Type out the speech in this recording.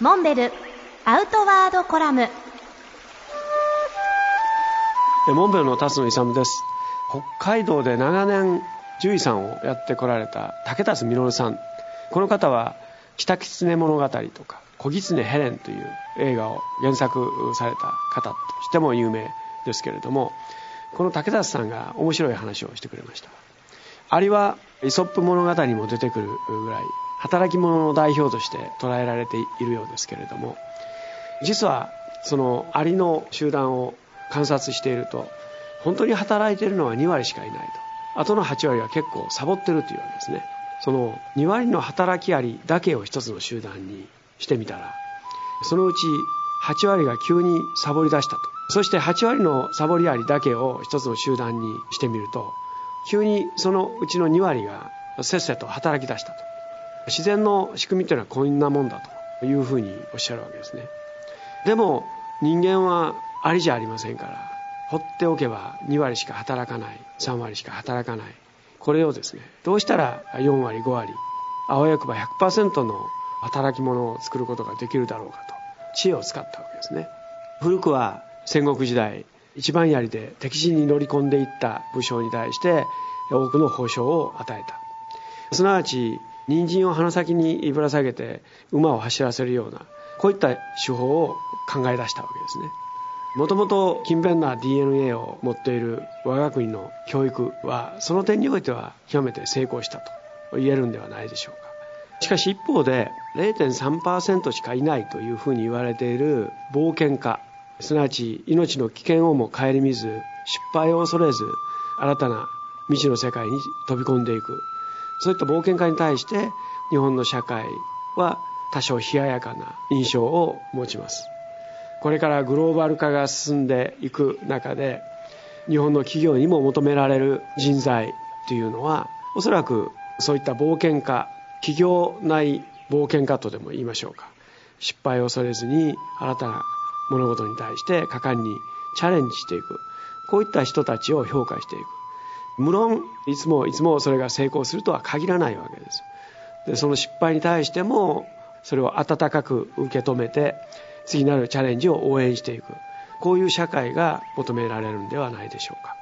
モンベルアウトワードコラム。モンベルの辰野勇です。北海道で長年獣医さんをやってこられた竹達稔さん。この方は「北狐物語」とか「小狐ヘレン」という映画を原作された方としても有名ですけれどもこの竹達さんが面白い話をしてくれました。アリはイソップ物語にも出てくるぐらい働き者の代表として捉えられているようですけれども実はそのアリの集団を観察していると本当に働いているのは2割しかいないと。あとの8割は結構サボってるというわけですね。その2割の働きアリだけを一つの集団にしてみたらそのうち8割が急にサボり出したと。そして8割のサボりアリだけを一つの集団にしてみると急にそのうちの2割がせっせと働き出したと。自然の仕組みというのはこんなもんだというふうにおっしゃるわけですね。でも人間はありじゃありませんから放っておけば2割しか働かない3割しか働かない。これをですねどうしたら4割5割あわよくば100%の働き者を作ることができるだろうかと知恵を使ったわけですね。古くは戦国時代一番槍で敵陣に乗り込んでいった武将に対して多くの報奨を与えた。すなわち人参を鼻先にぶら下げて馬を走らせるようなこういった手法を考え出したわけですね。もともと勤勉な DNA を持っている我が国の教育はその点においては極めて成功したと言えるんではないでしょうか。しかし一方で0.3%しかいないというふうに言われている冒険家すなわち命の危険をも顧みず失敗を恐れず新たな未知の世界に飛び込んでいく。そういった冒険家に対して日本の社会は多少冷ややかな印象を持ちます。これからグローバル化が進んでいく中で日本の企業にも求められる人材というのはおそらくそういった冒険家企業内冒険家とでも言いましょうか。失敗を恐れずに新たな物事に対して果敢にチャレンジしていく。こういった人たちを評価していく。無論いつもいつもそれが成功するとは限らないわけです。でその失敗に対してもそれを温かく受け止めて次なるチャレンジを応援していく。こういう社会が求められるんではないでしょうか。